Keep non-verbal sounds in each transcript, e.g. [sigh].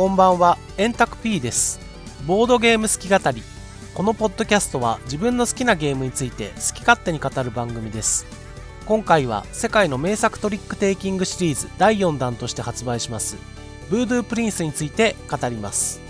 こんばんは、エンタク P です。ボードゲーム好き語り。このポッドキャストは自分の好きなゲームについて好き勝手に語る番組です。今回は世界の名作トリックテイキングシリーズ第4弾として発売します、ブードゥープリンスについて語ります。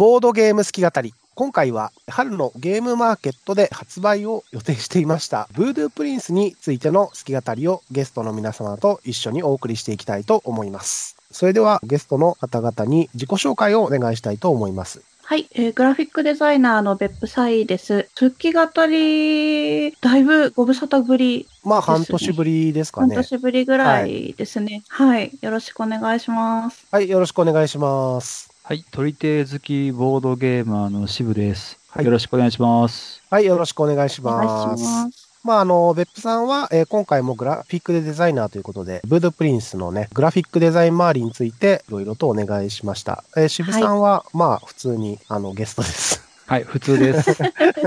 ボードゲーム好き語り。今回は春のゲームマーケットで発売を予定していました、ブードゥープリンスについての好き語りをゲストの皆様と一緒にお送りしていきたいと思います。それではゲストの方々に自己紹介をお願いしたいと思います。はい、えーグラフィックデザイナーの別府サイです。復帰語り、だいぶご無沙汰ぶり、まあ半年ぶりですか半ね。年ぶりぐらいですね。はい、よろしくお願いします。はい、よろしくお願いします。はい、取り手好きボードゲーマーの渋です。はいよろしくお願いします。はい、よろしくお願いします。します。まあ、あの、別府さんは、えー今回もグラフィックデザイナーということで、ブードプリンスのね、グラフィックデザイン周りについて、いろいろとお願いしました。えー渋さんは、まあ、普通に、あの、ゲストです。はい、普通です。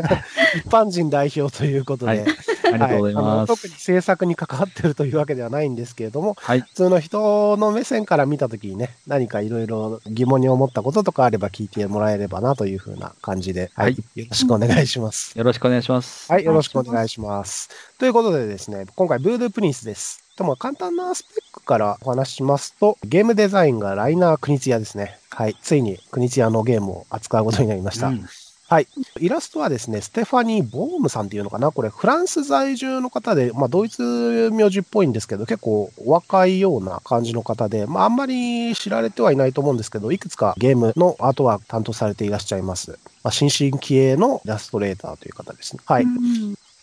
[laughs] 一般人代表ということで、はいありがとうございます。特に制作に関わってるというわけではないんですけれども、はい、普通の人の目線から見たときにね、何かいろいろ疑問に思ったこととかあれば聞いてもらえればなというふうな感じで、はい、はいよろしくお願いします。よろしくお願いします。はい、よろしくお願いします。ということでですね、今回、ブードゥープリンスです。でも簡単なスペックからお話ししますと、ゲームデザインがライナー・クニツヤですね。はい、ついにクニツヤのゲームを扱うことになりました。うんはい。イラストはですね、ステファニー・ボームさんっていうのかな？これ、フランス在住の方で、まあ、ドイツ名字っぽいんですけど、結構お若いような感じの方で、まあ、あんまり知られてはいないと思うんですけど、いくつかゲームのアートワーク担当されていらっしゃいます。まあ、新進気鋭のイラストレーターという方ですね。はい。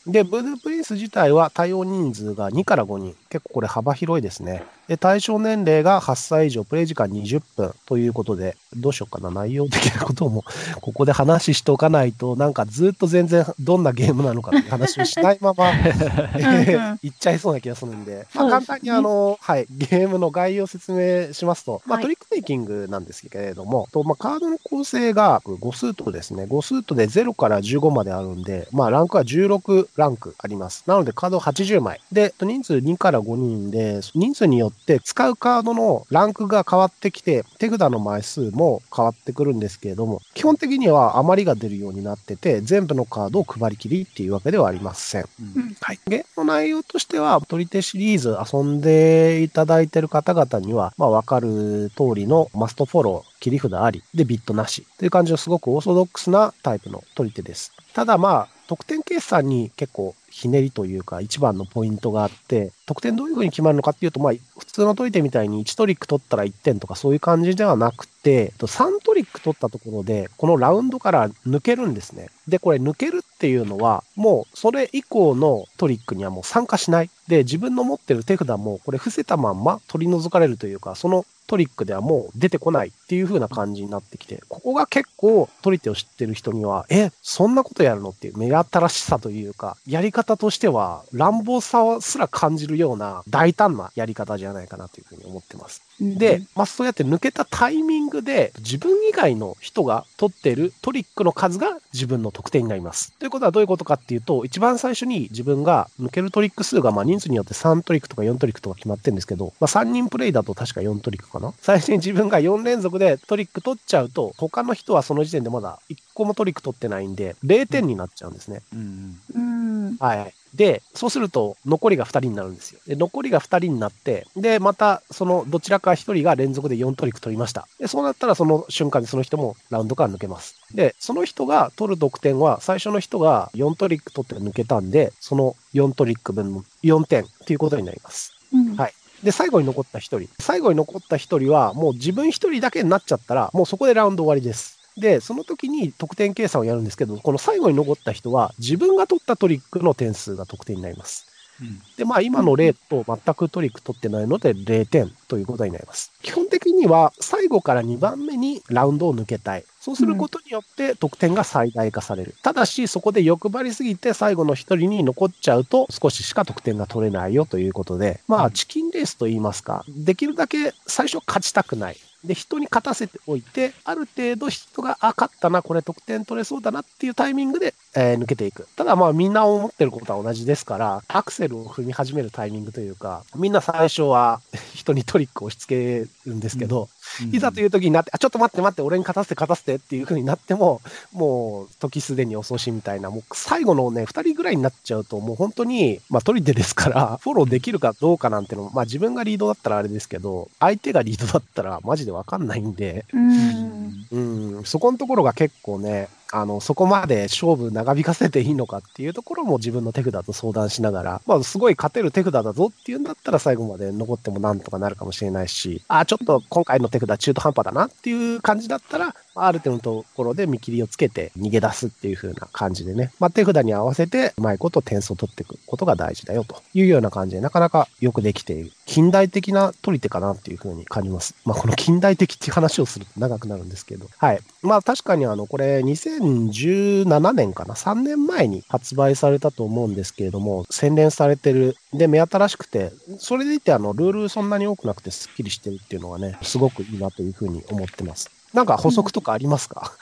で、ブードゥープリンス自体は対応人数が2から5人。結構これ幅広いですね。で、対象年齢が8歳以上、プレイ時間20分ということで、どうしようかな、内容的なことも、ここで話しておかないと、なんかずっと全然どんなゲームなのかって話をしないまま、[laughs] えー言っちゃいそうな気がするんで、まあ、簡単にあの、はい、ゲームの概要を説明しますと、まあ、はいトリックテイキングなんですけれども、とまあ、カードの構成が5スートですね。5スートで0から15まであるんで、まあ、ランクは16ランクあります。なので、カード80枚。で、人数2から5人で、人数によって使うカードのランクが変わってきて、手札の枚数も変わってくるんですけれども、基本的には余りが出るようになってて、全部のカードを配りきりっていうわけではありません。うんうんはい。ゲームの内容としては、取り手シリーズ遊んでいただいている方々には、まあわかる通りのマストフォロー、切り札あり、でビットなし。という感じのすごくオーソドックスなタイプの取り手です。ただまあ、得点計算に結構ひねりというか一番のポイントがあって、得点どういう風に決まるのかっていうと、まあ、普通の解いてみたいに1トリック取ったら1点とかそういう感じではなくて、3トリック取ったところで、このラウンドから抜けるんですね。で、これ抜けるっていうのは、もうそれ以降のトリックにはもう参加しない。で、自分の持ってる手札もこれ伏せたまんま取り除かれるというか、そのトリックではもう出てこないっていう風な感じになってきて、ここが結構取り手を知ってる人には、え、そんなことやるのっていう目新しさというか、やり方としては乱暴さすら感じるような大胆なやり方じゃないかなというふうに思ってます。で、まあ、そうやって抜けたタイミングで、自分以外の人が取ってるトリックの数が自分の得点になります。ということはどういうことかっていうと、一番最初に自分が抜けるトリック数が、まあ、人数によって3トリックとか4トリックとか決まってるんですけど、まあ、3人プレイだと確か4トリックかな。最初に自分が4連続でトリック取っちゃうと、他の人はその時点でまだ1個もトリック取ってないんで、0点になっちゃうんですね。うんうん。はい。で、そうすると、残りが2人になるんですよ。で、残りが2人になって、で、また、その、どちらか1人が連続で4トリック取りました。で、そうなったら、その瞬間にその人もラウンドから抜けます。で、その人が取る得点は、最初の人が4トリック取って抜けたんで、その4トリック分の4点っていうことになります。うんはいで、最後に残った1人。最後に残った1人は、もう自分1人だけになっちゃったら、もうそこでラウンド終わりです。で、その時に得点計算をやるんですけど、この最後に残った人は、自分が取ったトリックの点数が得点になります。うんで、まあ今の例と全くトリック取ってないので0点ということになります。基本的にには最後から2番目にラウンドを抜けたい。そうすることによって得点が最大化される。ただし、そこで欲張りすぎて最後の一人に残っちゃうと少ししか得点が取れないよということで、まあ、チキンレースと言いますか、できるだけ最初勝ちたくない。で、人に勝たせておいて、ある程度人が、あ、勝ったな、これ得点取れそうだなっていうタイミングで、えー抜けていく。ただまあみんな思ってることは同じですから、アクセルを踏み始めるタイミングというか、みんな最初は人にトリックを押し付けるんですけど、いざという時になって、あ、ちょっと待って待って、俺に勝たせて勝たせてっていう風になっても、もう時すでに遅しみたいな、もう最後のね、二人ぐらいになっちゃうと、もう本当に、まあ取り手ですから、フォローできるかどうかなんてのも、まあ自分がリードだったらあれですけど、相手がリードだったらマジでわかんないんで、うん。うん、そこのところが結構ね、あの、そこまで勝負長引かせていいのかっていうところも自分の手札と相談しながら、まあ、すごい勝てる手札だぞっていうんだったら最後まで残ってもなんとかなるかもしれないし、あ、ちょっと今回の手札中途半端だなっていう感じだったら、ある程度のところで見切りをつけて逃げ出すっていう風な感じでね、まあ、手札に合わせてうまいこと点数を取っていくことが大事だよというような感じで、なかなかよくできている。近代的な取り手かなっていう風に感じます。まあ、この近代的っていう話をすると長くなるんですけど。はい。まあ、確かにあの、これ2017年かな ?3 年前に発売されたと思うんですけれども、洗練されてる。で、目新しくて、それでいてあの、ルールそんなに多くなくてスッキリしてるっていうのがね、すごくいいなという風に思ってます。なんか補足とかありますか、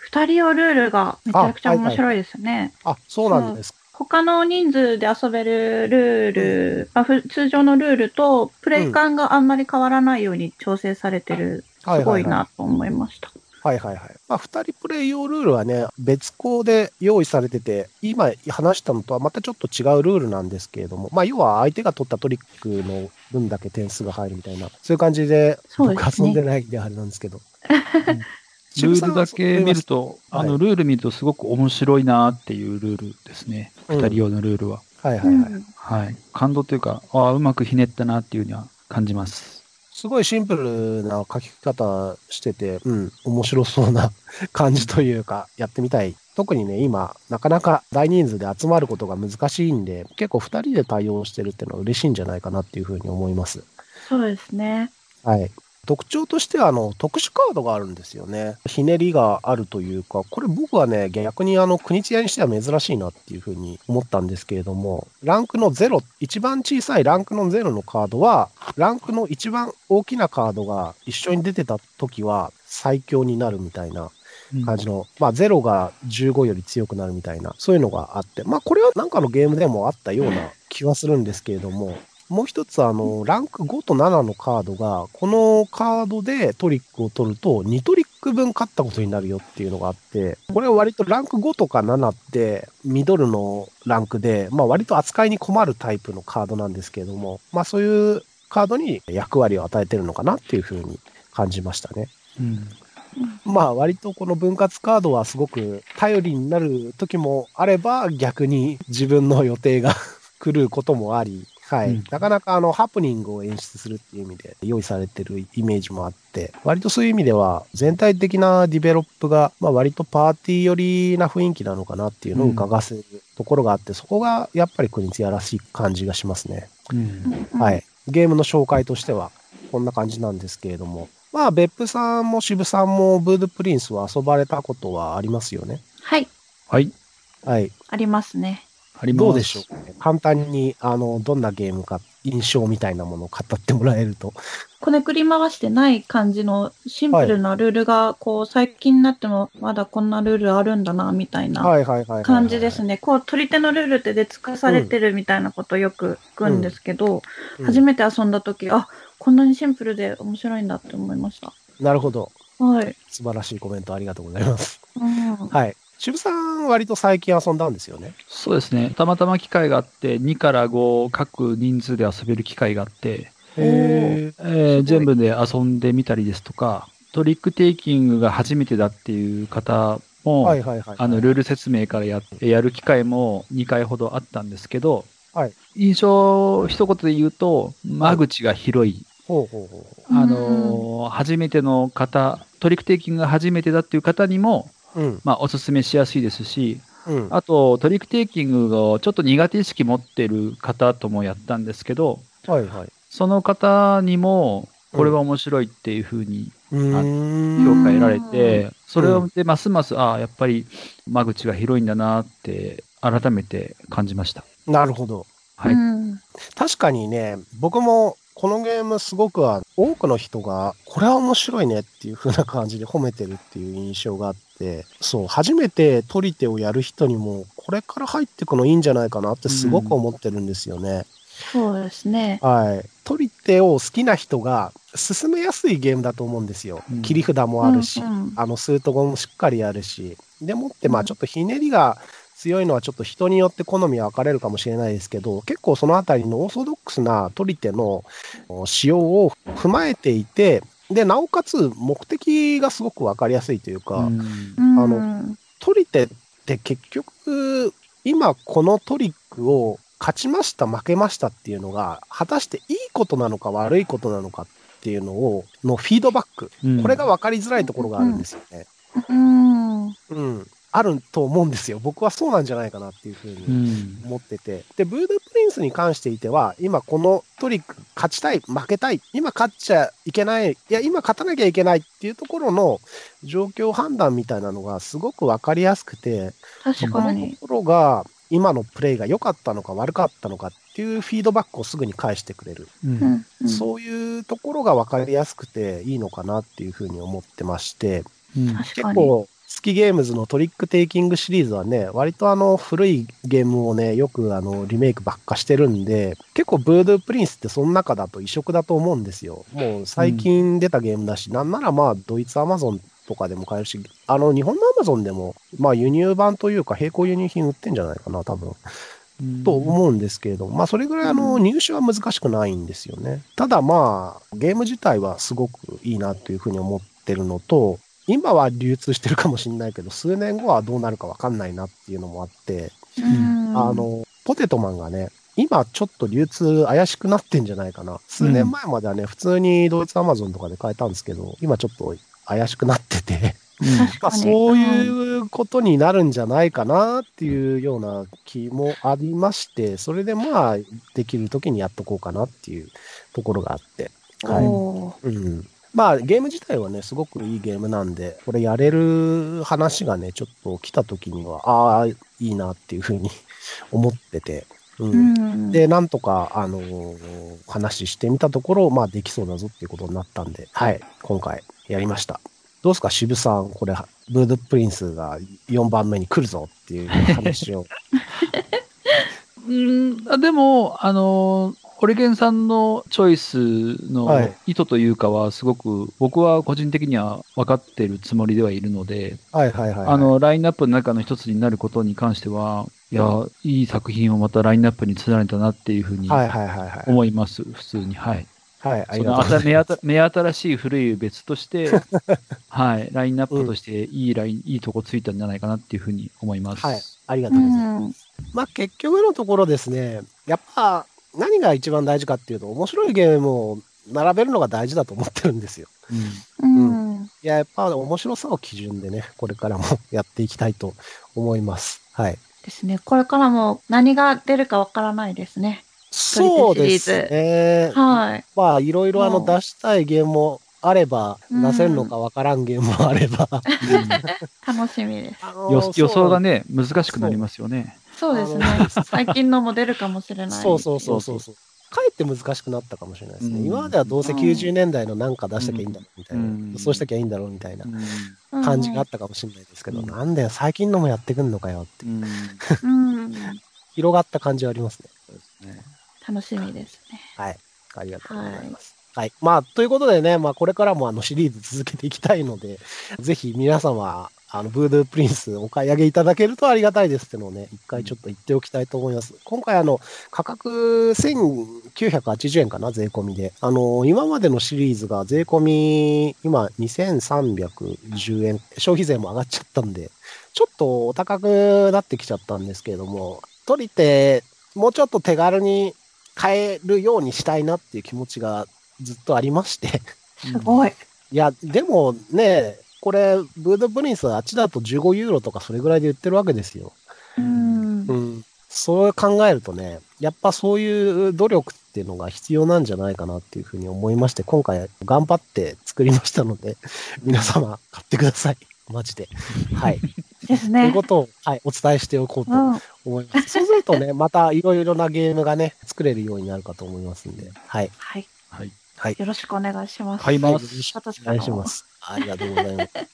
二人用ルールがめちゃくちゃ面白いですね。あ、そうなんです。他の人数で遊べるルール、まあ、ふ通常のルールとプレイ感があんまり変わらないように調整されてる、すごいなと思いました。はいはいはい。まあ、二人プレイ用ルールはね、別項で用意されてて、今話したのとはまたちょっと違うルールなんですけれども、まあ、要は相手が取ったトリックの分だけ点数が入るみたいな、そういう感じで、僕遊んでないんであれなんですけど。[laughs] ルールだけ見ると、はいあの、ルール見るとすごく面白いなっていうルールですね。うん二人用のルールは。はいはいはい。うんはい。感動というか、ああ、うまくひねったなっていうには感じます。すごいシンプルな書き方してて、うん、面白そうな [laughs] 感じというか、やってみたい。特にね、今、なかなか大人数で集まることが難しいんで、結構二人で対応してるっていうのは嬉しいんじゃないかなっていうふうに思います。そうですね。はい。特徴としては、あの、特殊カードがあるんですよね。ひねりがあるというか、これ僕はね、逆にあの、国津屋にしては珍しいなっていうふうに思ったんですけれども、ランクの0、一番小さいランクの0のカードは、ランクの一番大きなカードが一緒に出てた時は最強になるみたいなうん感じの、まあ0が15より強くなるみたいな、そういうのがあって、まあこれはなんかのゲームでもあったような気はするんですけれども、もう一つあの、ランク5と7のカードが、このカードでトリックを取ると、2トリック分勝ったことになるよっていうのがあって、これは割とランク5とか7って、ミドルのランクで、まあ割と扱いに困るタイプのカードなんですけれども、まあそういうカードに役割を与えてるのかなっていうふうに感じましたね。うん。まあ割とこの分割カードはすごく頼りになる時もあれば逆に自分の予定が [laughs] 来ることもあり、はい。うんなかなかあのハプニングを演出するっていう意味で用意されてるイメージもあって、割とそういう意味では全体的なディベロップが、まあ割とパーティー寄りな雰囲気なのかなっていうのを伺わせるところがあって、そこがやっぱり国津屋らしい感じがしますね。うんは。い。ゲームの紹介としては、こんな感じなんですけれども。まあ、別府さんも渋さんもブードプリンスは遊ばれたことはありますよね？はい。はい。はい。ありますね。あります。どうでしょうかね。簡単に、あの、どんなゲームか、印象みたいなものを語ってもらえると。こねくり回してない感じのシンプルなルールが、こう、最近になっても、まだこんなルールあるんだな、みたいな。感じですね。こう、取り手のルールって出尽かされてるみたいなことをよく聞くんですけど、うん初めて遊んだ時、あ、こんなにシンプルで面白いんだって思いました。なるほど。はい。素晴らしいコメントありがとうございます。うん。はい。渋さん、割と最近遊んだんですよね。そうですね。たまたま機会があって、2から5各人数で遊べる機会があって、へえー全部で遊んでみたりですとか、トリックテイキングが初めてだっていう方も、はいはいはい。あの、ルール説明からややる機会も2回ほどあったんですけど、はい印象一言で言うと、間口が広い。ほうほうほあのー初めての方、トリックテイキングが初めてだっていう方にも、う。うん。まあ、おすすめしやすいですし、うん。あと、トリックテイキングをちょっと苦手意識持ってる方ともやったんですけど、はいはい。その方にも、これは面白いっていうふうにん。評価得られて、それうでますます、ああ、やっぱり間口が広いんだなって改めて感じました。なるほど。はい。うん確かにね、僕もこのゲームすごくは多くの人が、これは面白いねっていう風な感じで褒めてるっていう印象があって、そう、初めて取り手をやる人にも、これから入ってくのいいんじゃないかなってすごく思ってるんですよね。そうですね。はい。取り手を好きな人が進めやすいゲームだと思うんですよ。うん切り札もあるし、うんうんあの、スートゴもしっかりあるし。でもって、まあうんちょっとひねりが強いのはちょっと人によって好みは分かれるかもしれないですけど、結構そのあたりのオーソドックスな取り手のお仕様を踏まえていて、で、なおかつ目的がすごく分かりやすいというか、うんうんあの取り手って結局、今このトリックを勝ちました、負けましたっていうのが、果たしていいことなのか悪いことなのかっていうのを、のフィードバック。うんこれが分かりづらいところがあるんですよね。うん。うん。あると思うんですよ。僕はそうなんじゃないかなっていうふううにん思ってて。で、ブードゥープリンスに関していては、今このトリック勝ちたい、負けたい、今勝っちゃいけない、いや、今勝たなきゃいけないっていうところの状況判断みたいなのがすごく分かりやすくて、確このかに。ところが今のプレイが良かったのか悪かったのかっていうフィードバックをすぐに返してくれる。うんうんうんそういうところが分かりやすくていいのかなっていうふうに思ってまして、うん確かに。結構、数寄ゲームズのトリックテイキングシリーズはね、割とあの古いゲームをね、よくあのリメイクばっかしてるんで、結構ブードゥープリンスってその中だと異色だと思うんですよ。もう最近出たゲームだし、なんならまあドイツアマゾンとかでも買えるし、あの日本のアマゾンでも、まあ輸入版というか並行輸入品売ってんじゃないかな、多分。と思うんですけれども、まあそれぐらいあのうん入手は難しくないんですよね。ただまあゲーム自体はすごくいいなというふうに思ってるのと、今は流通してるかもしれないけど、数年後はどうなるかわかんないなっていうのもあって、うんあ、の、ポテトマンがね、今ちょっと流通怪しくなってんじゃないかな。数年前まではね、普通にドイツアマゾンとかで買えたんですけど、今ちょっと怪しくなってて、[laughs] まあ、確かに。そういうことになるんじゃないかなっていうような気もありまして、それでまあ、できる時にやっとこうかなっていうところがあって。うんはい。うん。まあ、ゲーム自体はね、すごくいいゲームなんで、これやれる話がね、ちょっと来た時には、ああ、いいなっていうふうに [laughs] 思ってて。うんうん。で、なんとか、あのー話してみたところ、まあ、できそうだぞっていうことになったんで、はい、今回やりました。どうですか、渋さん、これ、ブードゥプリンスが4番目に来るぞっていう話を。[laughs] うん、あでも、あの、ホリケンさんのチョイスのはい意図というかは、すごく僕は個人的には分かってるつもりではいるので、はいはいはい、はい。あ、の、ラインナップの中の一つになることに関しては、いや、いい作品をまたラインナップに連ねたなっていうふうにはいはいはいはい。思います、普通に。はい。はい、ありがとうござい目新目新しい古い別として、[laughs] はい、ラインナップとしていいライン、いいとこついたんじゃないかなっていうふうに思います。はいありがうとうございます。ん。まあ結局のところですね、やっぱ何が一番大事かっていうと、面白いゲームを並べるのが大事だと思ってるんですよ。うんうん。いや、やっぱ面白さを基準でね、これからもやっていきたいと思います。はい。ですね。これからも何が出るかわからないですね。そうですね。はい。まあ、いろいろあのうん出したいゲームもあれば、うん出せるのかわからんゲームもあれば。楽しみです。予予想がね、ね、難しくなりますよね。そうですね。[laughs] 最近のも出るかもしれない。そうそうそうそうそう。かえって難しくなったかもしれないですね。うん今まではどうせうん90年代のなんか出しときゃいいんだろうみたいな、うんそうしときゃいいんだろうみたいなうん感じがあったかもしれないですけど、うんなんだよ、最近のもやってくんのかよって。広がった感じはありますね。そうですね楽しみですね。はい。ありがとうございます。はい。まあ、ということでね、まあ、これからもあのシリーズ続けていきたいので、ぜひ皆様、あの、ブードゥープリンスお買い上げいただけるとありがたいですってのをね、一回ちょっと言っておきたいと思います。今回あの、価格1980円かな、税込みで。あの、今までのシリーズが税込み、今2310円、消費税も上がっちゃったんで、ちょっとお高くなってきちゃったんですけれども、取り手、もうちょっと手軽に買えるようにしたいなっていう気持ちがずっとありまして。すごい。いや、でもね、これ、ブードプリンスはあっちだと15ユーロとかそれぐらいで売ってるわけですよ。うん。うん。そう考えるとね、やっぱそういう努力っていうのが必要なんじゃないかなっていうふうに思いまして、今回頑張って作りましたので、[laughs] 皆様買ってください。マジで。はい。[laughs] ですというね。ことを、はい、お伝えしておこうとうん。思います。そうするとね、またいろいろなゲームがね、作れるようになるかと思いますんで、はい。はい。はい。はい。よろしくお願いします。買いますはいよろしくお願いしおます。ありがとうございます。[laughs]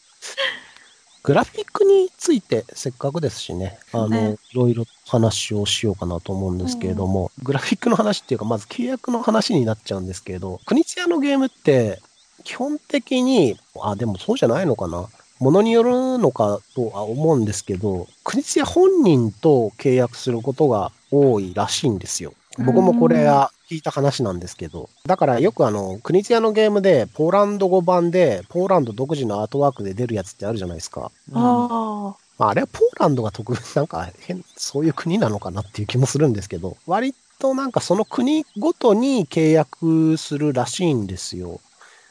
グラフィックについてせっかくですしね、あの、ねいろいろ話をしようかなと思うんですけれども、グラフィックの話っていうか、まず契約の話になっちゃうんですけれど、国津屋のゲームって、基本的に、あ、でもそうじゃないのかな。ものによるのかとは思うんですけど、国津屋本人と契約することが多いらしいんですよ。僕もこれは聞いた話なんですけど、だからよくあの、国津屋のゲームで、ポーランド語版で、ポーランド独自のアートワークで出るやつってあるじゃないですか。あまあ、あれはポーランドが特別、[laughs] なんか変、そういう国なのかなっていう気もするんですけど、割となんかその国ごとに契約するらしいんですよ。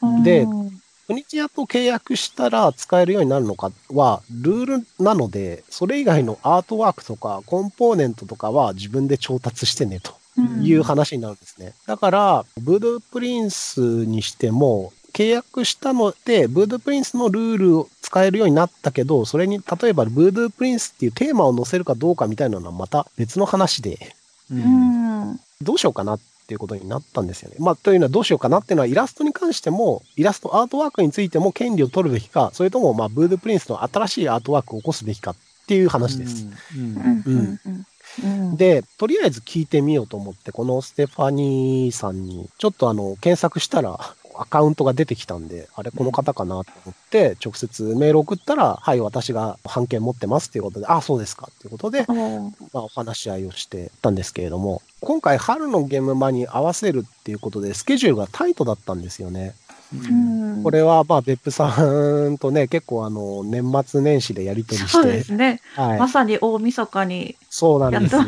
あ。でうん国津屋と契約したら使えるようになるのかは、ルールなので、それ以外のアートワークとかコンポーネントとかは自分で調達してねと。うんいう話になるんですね。だから、ブードゥープリンスにしても、契約したので、ブードゥープリンスのルールを使えるようになったけど、それに、例えばブードゥープリンスっていうテーマを載せるかどうかみたいなのはまた別の話で、う。うんん。どうしようかなっていうことになったんですよね。まあ、というのはどうしようかなっていうのは、イラストに関しても、イラストアートワークについても権利を取るべきか、それとも、まあ、ブードゥープリンスの新しいアートワークを起こすべきかっていう話です。うん。うん。うん。うん。で、とりあえず聞いてみようと思って、このステファニーさんに、ちょっとあの、検索したら、アカウントが出てきたんで、あれ、この方かなと思って、直接メール送ったら、はい、私が版権持ってますっていうことで、あ、そうですかっていうことで、おーまあ、お話し合いをしてたんですけれども、今回、春のゲームマに合わせるっていうことで、スケジュールがタイトだったんですよね。うん。これは、まあ、別府さんとね、結構あの、年末年始でやり取りしそうでて、すね。はいま。さに大晦日に。そうなんですよ。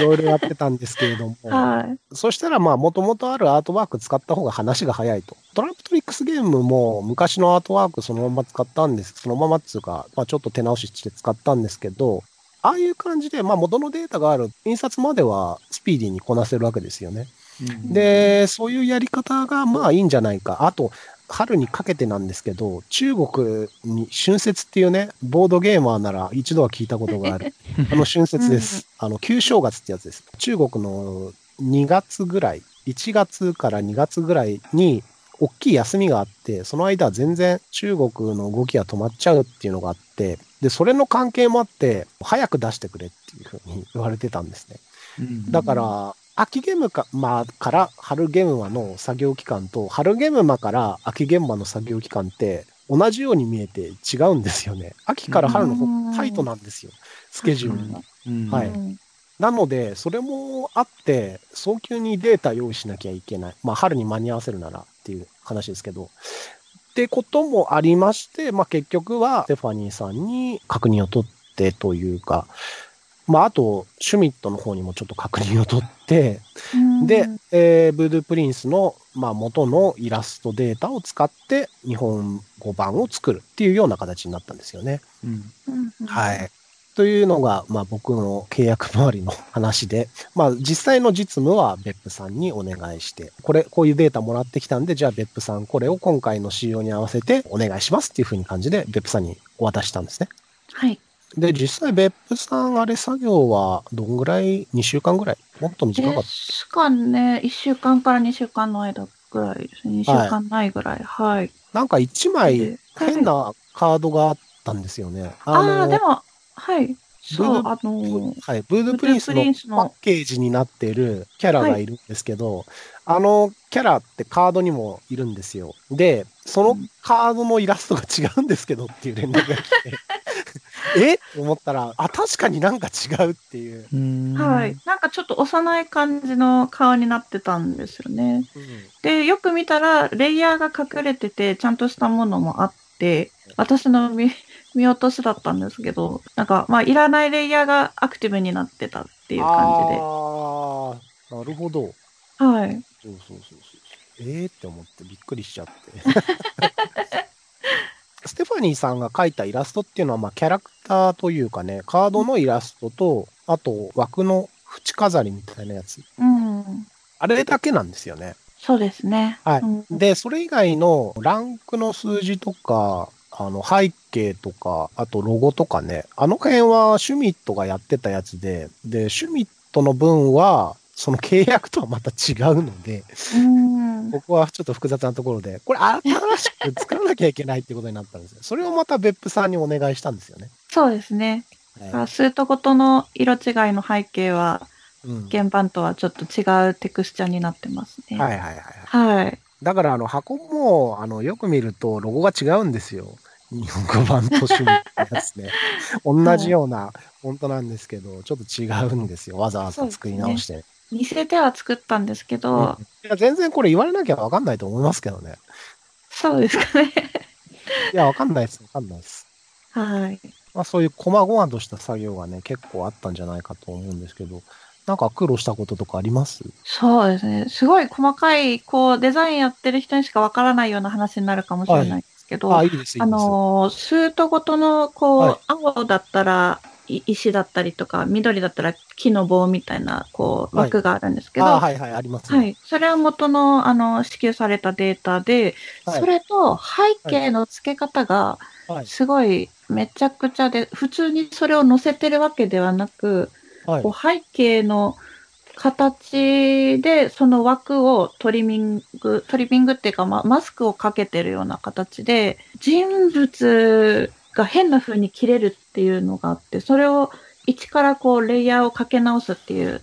いろいろやってたんですけれども、はい。そしたらまあ、もともとあるアートワーク使った方が話が早いと。トランプトリックスゲームも昔のアートワークそのまま使ったんです。そのままっつうか、まあちょっと手直しして使ったんですけど、ああいう感じで、まあ元のデータがある印刷まではスピーディーにこなせるわけですよね。うんで、そういうやり方がまあいいんじゃないか。あと、春にかけてなんですけど、中国に春節っていうね、ボードゲーマーなら一度は聞いたことがある。[laughs] あの春節です。あの、旧正月ってやつです。中国の2月ぐらい、1月から2月ぐらいに、大きい休みがあって、その間は全然中国の動きが止まっちゃうっていうのがあって、で、それの関係もあって、早く出してくれっていうふうに言われてたんですね。うんだから、秋ゲームか、まあ、から春ゲームマの作業期間と、春ゲームマから秋ゲームマの作業期間って、同じように見えて違うんですよね。秋から春の方がタイトなんですよ。スケジュールが。うんはいうんなので、それもあって、早急にデータ用意しなきゃいけない。まあ、春に間に合わせるならっていう話ですけど。ってこともありまして、まあ、結局は、ステファニーさんに確認を取ってというか、まあ、あと、シュミットの方にもちょっと確認を取って、うんで、えーブードゥープリンスの、まあ、元のイラストデータを使って、日本語版を作るっていうような形になったんですよね。うんうんはい。というのが、まあ僕の契約周りの話で、まあ実際の実務は別府さんにお願いして、これ、こういうデータもらってきたんで、じゃあ別府さんこれを今回の仕様に合わせてお願いしますっていうふうに感じで別府さんにお渡ししたんですね。はい。で、実際別府さん、あれ作業はどんぐらい ?2 週間ぐらい？もっと短かっですかね、1週間から2週間の間ぐらいですね。2週間ないぐらい。はい。た。なんか1枚で変なカードがあったんですよね。ああー、でも、はい。そう、あのはい、ブードゥープリンスののパッケージになっているキャラがいるんですけど、あのキャラってカードにもいるんですよ。で、そのカードのイラストが違うんですけどっていう連絡が来て、[laughs] え？って思ったら、あ、確かになんか違うっていう。うんはい。なんかちょっと幼い感じの顔になってたんですよね。で、よく見たら、レイヤーが隠れてて、ちゃんとしたものもあって、私の見 [laughs] 見落としだったんですけど、なんか、まあ、いらないレイヤーがアクティブになってたっていう感ああ、なるほど。じで。はい。そうそうそうそう。えーって思ってびっくりしちゃって。[laughs] ニーさんが描いたイラストっていうのは、まあ、キャラクターというかね、カードのイラストと、あと枠の縁飾りみたいなやつ。うん。あれだけなんですよね。そうですね。はいうんで、それ以外のランクの数字とか、あの背景とか、あとロゴとかね、あの辺はシュミットがやってたやつで、で、シュミットの分は、その契約とはまた違うので、うん。ここはちょっと複雑なところで、これ新しく作らなきゃいけないってことになったんですよ。それをまた別府さんにお願いしたんですよね。そうですね。はスートごとの色違いの背景は、い、うん原版とはちょっと違うテクスチャになってますね。はいはいはいはい。はい。だから、あの、箱も、あの、よく見ると、ロゴが違うんですよ。日本語版と趣味のやつね。[laughs] 同じようなフォントなんですけど、ちょっと違うんですよ。わざわざ作り直して。似せては作ったんですけど、いや、全然これ言われなきゃわかんないと思いますけどね。そうですかね。[laughs] いや、わかんないです。わかんないです。はい。まあ、そういう細々とした作業がね、結構あったんじゃないかと思うんですけど、なんか苦労したこととかあります？そうですね。すごい細かい、こう、デザインやってる人にしかわからないような話になるかもしれないんですけど、あ、いいです、いいです。あのー、スートごとの、こう、はい青だったらい石だったりとか、緑だったら木の棒みたいな、こう、はい枠があるんですけど、あ、ははいはい、あります、ね。い。それは元の、あの、支給されたデータで、はいそれと背景の付け方が、はい。すごい、めちゃくちゃで、普通にそれを載せてるわけではなく、はいこう。背景の形で、その枠をトリミング、トリミングっていうか、ま、マスクをかけてるような形で、人物が変な風に切れるっていうのがあって、それを一からこう、レイヤーをかけ直すっていう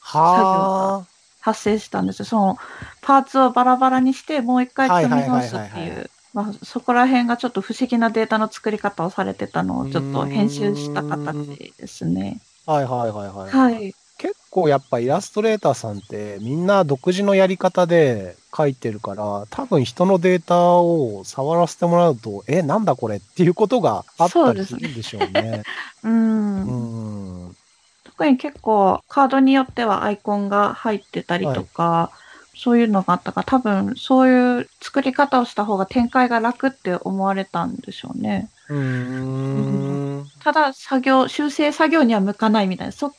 は発生したんですよ。その、パーツをバラバラにして、もう一回組み直すってはいう。まあ、そこら辺がちょっと不思議なデータの作り方をされてたのをちょっと編集した形ですね。あ。はいはいはいはい。はい。結構やっぱイラストレーターさんってみんな独自のやり方で書いてるから、多分人のデータを触らせてもらうと、え、なんだこれっていうことがあったりするんでしょうね。[laughs] うん。うん。特に結構カードによってはアイコンが入ってたりとか、そういうのがあったから、多分そういう作り方をした方が展開が楽って思われたんでしょうね。うーん。ただ作業、修正作業には向かないみたいな。そ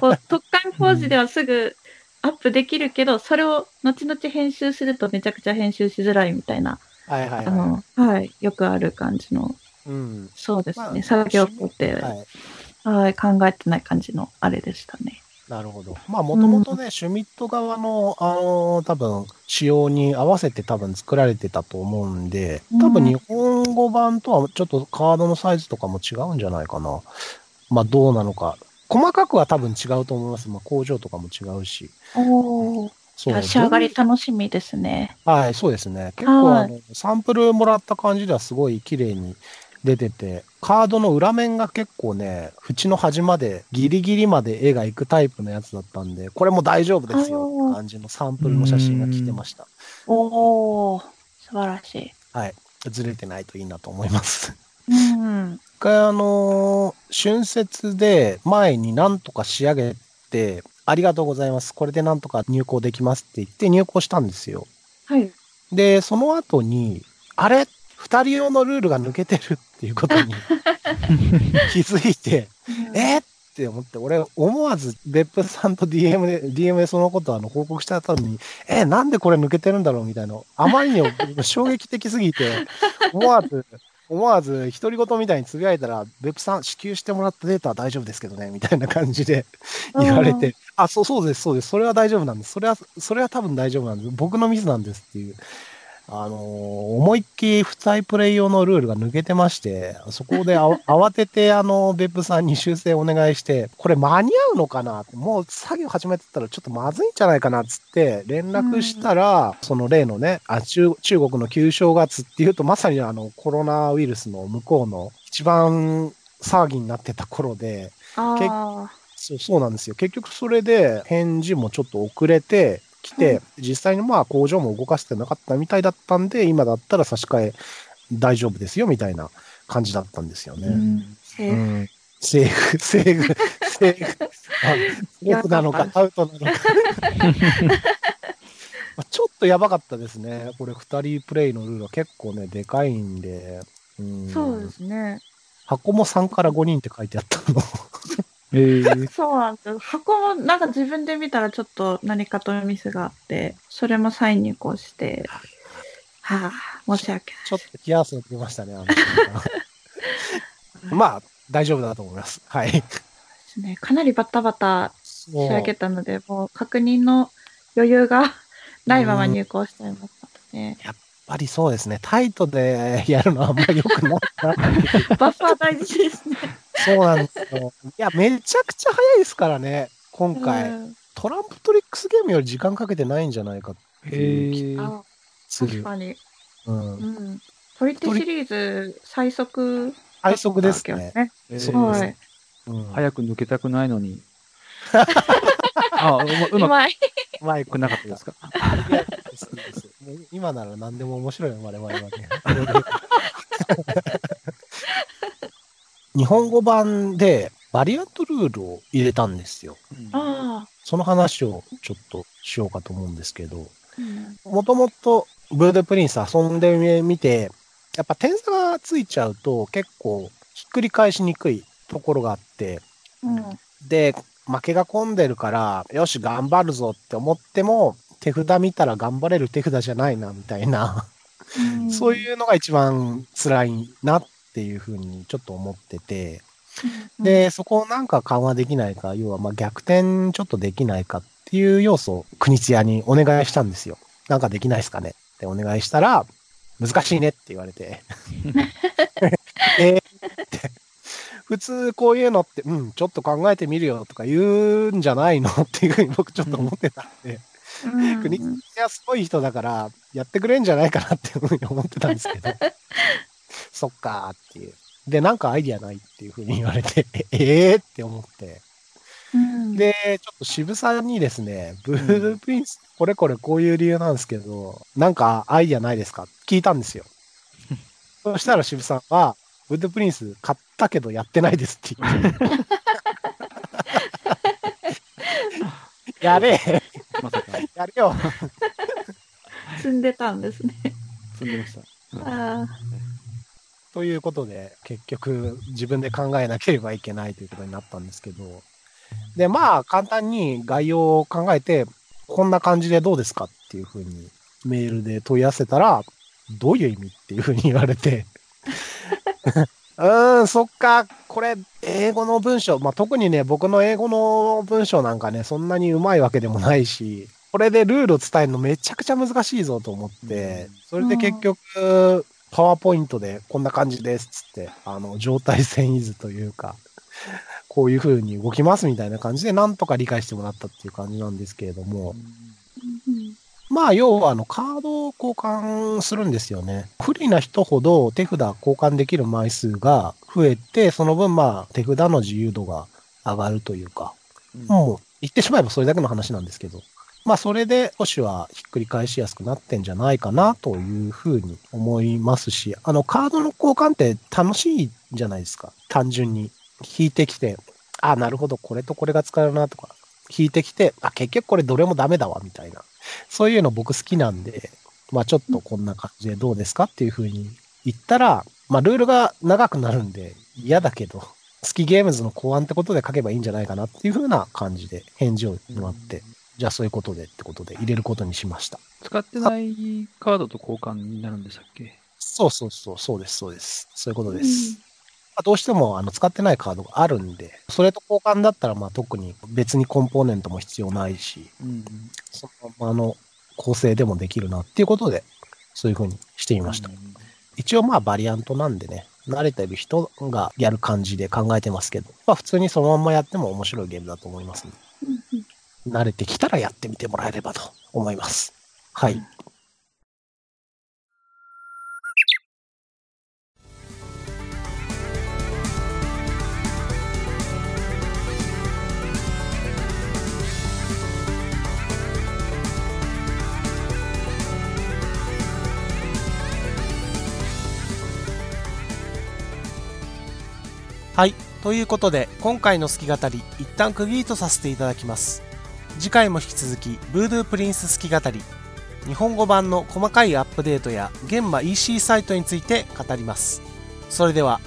こう特貫工事ではすぐアップできるけど、それを後々編集するとめちゃくちゃ編集しづらいみたいな、はいはいはあの、はい、よくある感じの、い。うん。そうですね、まあ作業工程、はい。はい、考えてない感じのあれでしたね。なるほど。まあ、もともとね、シュミット側の、あの多分、仕様に合わせて多分作られてたと思うんで、多分日本語版とはちょっとカードのサイズとかも違うんじゃないかな。まあ、どうなのか。細かくは多分違うと思います。まあ、工場とかも違うし。おー。そう。仕上がり楽しみですね。はい、そうですね。結構、はいあの、サンプルもらった感じではすごい綺麗に出てて、カードの裏面が結構ね、縁の端まで、ギリギリまで絵が行くタイプのやつだったんで、これも大丈夫ですよって感じのサンプルの写真が来てました。おー。素晴らしい。はい。ずれてないといいなと思います。うん。一回あのー春節で前になんとか仕上げて、ありがとうございます。これでなんとか入稿できますって言って入稿したんですよ。はい。で、その後に、あれ？二人用のルールが抜けてるっていうことに [laughs] 気づいて、え？って思って、俺思わず別府さんと DM で、DM でそのことあの報告した後に、え、なんでこれ抜けてるんだろう？みたいな、あまりにも衝撃的すぎて、思わず、思わず独り言みたいにつぶやいたら、別府さん支給してもらったデータは大丈夫ですけどね、みたいな感じで言われて、あ、そう、そうです、そうです、それは大丈夫なんです。それは、それは多分大丈夫なんです。僕のミスなんですっていう。あのー思いっきり不対プレイ用のルールが抜けてまして、そこであ [laughs] 慌てて、あの、別府さんに修正お願いして、これ間に合うのかなもう作業始めてたらちょっとまずいんじゃないかなっつって、連絡したら、その例のね、あ中、中国の旧正月っていうと、まさにあの、コロナウイルスの向こうの一番騒ぎになってた頃で、あそうそうなんですよ。結局それで返事もちょっと遅れてきて、実際にまあ工場も動かせてなかったみたいだったんで、今だったら差し替え大丈夫ですよみたいな感じだったんですよね。ん。セーフうん。セーフ、セーフ、セーフ。あセーフなのか、アウトなのか。[laughs] まあちょっとやばかったですね。これ二人プレイのルールは結構ね、でかいんで。うん、そうですね。箱も3から5人って書いてあったの。えー、[laughs] そうなんですよ。箱もなんか自分で見たらちょっと何かとミスがあって、それもサインにこうして、はあ、申し訳ない。ちょっと冷や汗を出ましたね、[laughs] まあ、大丈夫だと思います。はい。ですね。かなりバタバタ仕上げたので、もう確認の余裕がないまま入稿しちゃいましたね。やっぱりそうですね。タイトでやるのはあんまり良くないな。[laughs] バッファー大事ですね。そうなんですよ。いや、めちゃくちゃ早いですからね、今回。うんトランプトリックスゲームより時間かけてないんじゃないかってえいう気がする。確かに。うん。うん。トリテシリーズ最速最速ですね。ね。えそうーはい。うん。早く抜けたくないのに。[laughs] あ、うまうまくなかったですか？[laughs] いや今なら何でも面白いよ、我々はね。日本語版でバリアントルールを入れたんですよ。ああ。その話をちょっとしようかと思うんですけど、うんもともとブードゥプリンス遊んでみて、やっぱ点差がついちゃうと結構ひっくり返しにくいところがあって、うん。で、負けが込んでるから、よし、頑張るぞって思っても、手札見たら頑張れる手札じゃないな、みたいな、そういうのが一番辛いなっていうふうにちょっと思ってて、うん、で、そこをなんか緩和できないか、要はまあ逆転ちょっとできないかっていう要素を国津屋にお願いしたんですよ。なんかできないですかね？ってお願いしたら、難しいねって言われて。[laughs] えーって。普通こういうのって、うん、ちょっと考えてみるよとか言うんじゃないの？っていうふうに僕ちょっと思ってたんで、うん、国すごい人だから、やってくれんじゃないかなっていうふうに思ってたんですけど、[laughs] そっかーっていう。で、なんかアイディアないっていうふうに言われて、え [laughs] えーって思って。うん、で、ちょっと渋さんにですね、ブループリンス、これこれこういう理由なんですけど、なんかアイディアないですか聞いたんですよ。[laughs] そしたら渋さんは、ブループリンス買ったけどやってないですって言って。やれまさか、やれよ。積んでたんですね。積んでました。あということで、結局自分で考えなければいけないということになったんですけど、で、まあ、簡単に概要を考えて、こんな感じでどうですかっていうふうにメールで問い合わせたら、どういう意味っていうふうに言われて、[laughs] うーん、そっか、これ、英語の文章、まあ、特にね、僕の英語の文章なんかね、そんなにうまいわけでもないし、これでルールを伝えるのめちゃくちゃ難しいぞと思って、それで結局、パワーポイントでこんな感じですっつって、あの、状態遷移図というか、こういう風に動きますみたいな感じで、なんとか理解してもらったっていう感じなんですけれども、うんまあ、要は、あの、カードを交換するんですよね。不利な人ほど手札交換できる枚数が増えて、その分、まあ、手札の自由度が上がるというか、もう、言ってしまえばそれだけの話なんですけど、まあ、それで、少しはひっくり返しやすくなってんじゃないかな、というふうに思いますし、あの、カードの交換って楽しいじゃないですか。単純に。引いてきて、あ、なるほど、これとこれが使えるな、とか、引いてきて、あ、結局これどれもダメだわ、みたいな。そういうの僕好きなんで、まあちょっとこんな感じでどうですかっていうふうに言ったら、まあルールが長くなるんで嫌だけど、好きゲームズの考案ってことで書けばいいんじゃないかなっていうふうな感じで返事をもらって、じゃあそういうことでってことで入れることにしました。使ってないカードと交換になるんでしたっけ？そうそうそう、そうです、そうです。そういうことです。まあどうしてもあの使ってないカードがあるんで、それと交換だったらまあ特に別にコンポーネントも必要ないし、うん。そのままの構成でもできるなっていうことで、そういうふうにしてみました。一応まあバリアントなんでね、慣れてる人がやる感じで考えてますけど、まあ普通にそのまんまやっても面白いゲームだと思いますのうんで、慣れてきたらやってみてもらえればと思います。はい。はい。ということで、今回の好き語り、一旦区切りとさせていただきます。次回も引き続き、ブードゥープリンス好き語り、日本語版の細かいアップデートや、現場 EC サイトについて語ります。それでは、